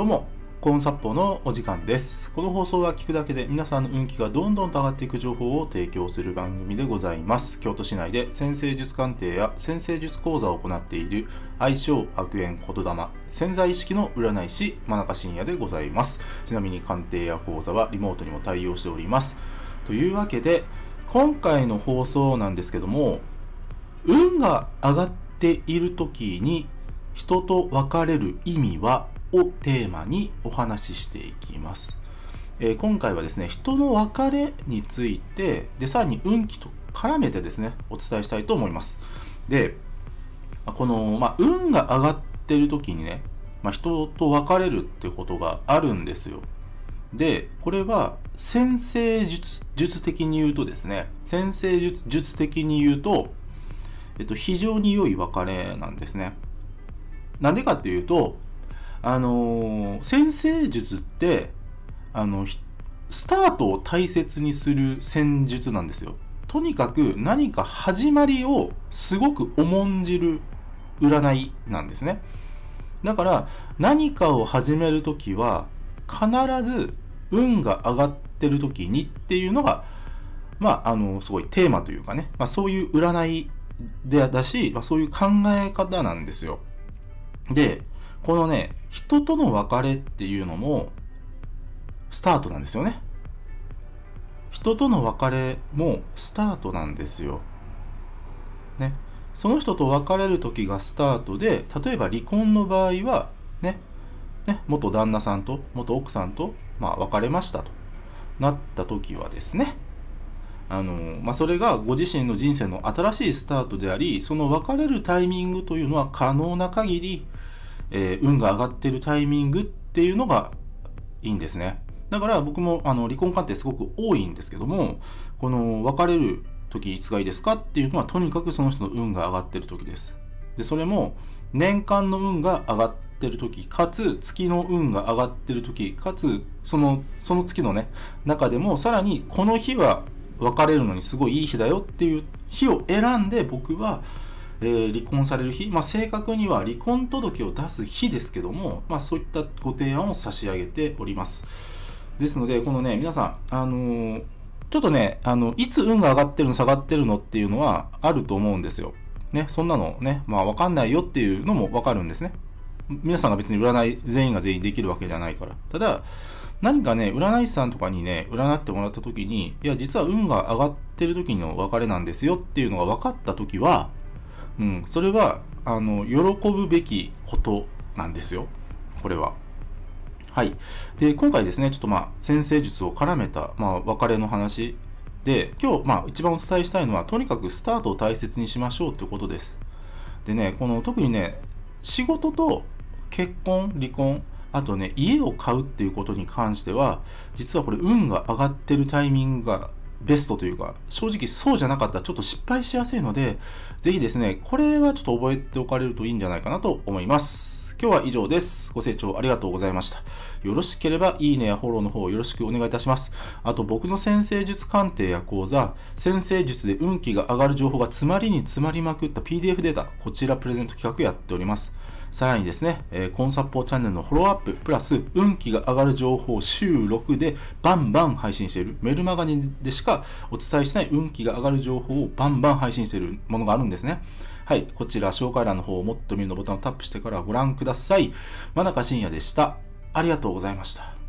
どうも、コーンサッポのお時間です。この放送は聞くだけで皆さんの運気がどんどんと上がっていく情報を提供する番組でございます。京都市内で先生術鑑定や先生術講座を行っている愛称悪縁言霊潜在意識の占い師真中信也でございます。ちなみに鑑定や講座はリモートにも対応しております。というわけで、今回の放送なんですけども、運が上がっている時に人と別れる意味はをテーマにお話ししていきます。えー今回はですね、人の別れについて、で、さらに運気と絡めてですね、お伝えしたいと思います。で、この、まあ、運が上がってる時にね、まあ、人と別れるってことがあるんですよ。で、これは、先生術、術的に言うとですね、先生術、術的に言うと、えっと、非常に良い別れなんですね。なんでかっていうと、あのー先生術って、あの、スタートを大切にする戦術なんですよ。とにかく何か始まりをすごく重んじる占いなんですね。だから何かを始めるときは必ず運が上がってるときにっていうのが、まあ、あの、すごいテーマというかね、まあそういう占いでだし、まあそういう考え方なんですよ。で、このね、人との別れっていうのも、スタートなんですよね。人との別れもスタートなんですよ。ね。その人と別れる時がスタートで、例えば離婚の場合は、ね、ね、元旦那さんと、元奥さんと、まあ別れましたとなった時はですね、あの、まあ、それがご自身の人生の新しいスタートであり、その別れるタイミングというのは可能な限り、えー運が上がってるタイミングっていうのがいいんですね。だから僕もあの離婚鑑定すごく多いんですけども、この別れる時いつがいいですかっていうのはとにかくその人の運が上がってる時です。で、それも年間の運が上がってる時、かつ月の運が上がってる時、かつその、その月のね、中でもさらにこの日は別れるのにすごいいい日だよっていう日を選んで僕は、えー離婚される日、まあ、正確には離婚届を出す日ですけども、まあ、そういったご提案を差し上げております。ですので、このね、皆さん、あのーちょっとね、あの、いつ運が上がってるの下がってるのっていうのはあると思うんですよ。ね、そんなのね、まあわかんないよっていうのもわかるんですね。皆さんが別に占い、全員が全員できるわけじゃないから。ただ、何かね、占い師さんとかにね、占ってもらった時に、いや、実は運が上がってる時の別れなんですよっていうのが分かった時は、うん、それは、あの、喜ぶべきことなんですよ。これは。はい。で、今回ですね、ちょっとまあ、先生術を絡めた、まあ、別れの話で、今日、まあ、一番お伝えしたいのは、とにかくスタートを大切にしましょうということです。でね、この、特にね、仕事と結婚、離婚、あとね、家を買うっていうことに関しては、実はこれ、運が上がってるタイミングがベストというか、正直そうじゃなかったらちょっと失敗しやすいので、ぜひですね、これはちょっと覚えておかれるといいんじゃないかなと思います。今日は以上です。ご清聴ありがとうございました。よろしければいいねやフォローの方よろしくお願いいたします。あと僕の先生術鑑定や講座、先生術で運気が上がる情報が詰まりに詰まりまくった PDF データ、こちらプレゼント企画やっております。さらにですね、えーコンサッポーチャンネルのフォローアップ、プラス運気が上がる情報を週6でバンバン配信している、メルマガニでしかお伝えしない運気が上がる情報をバンバン配信しているものがあるんですね。はい、こちら紹介欄の方をもっと見るのボタンをタップしてからご覧ください。真中信也でした。ありがとうございました。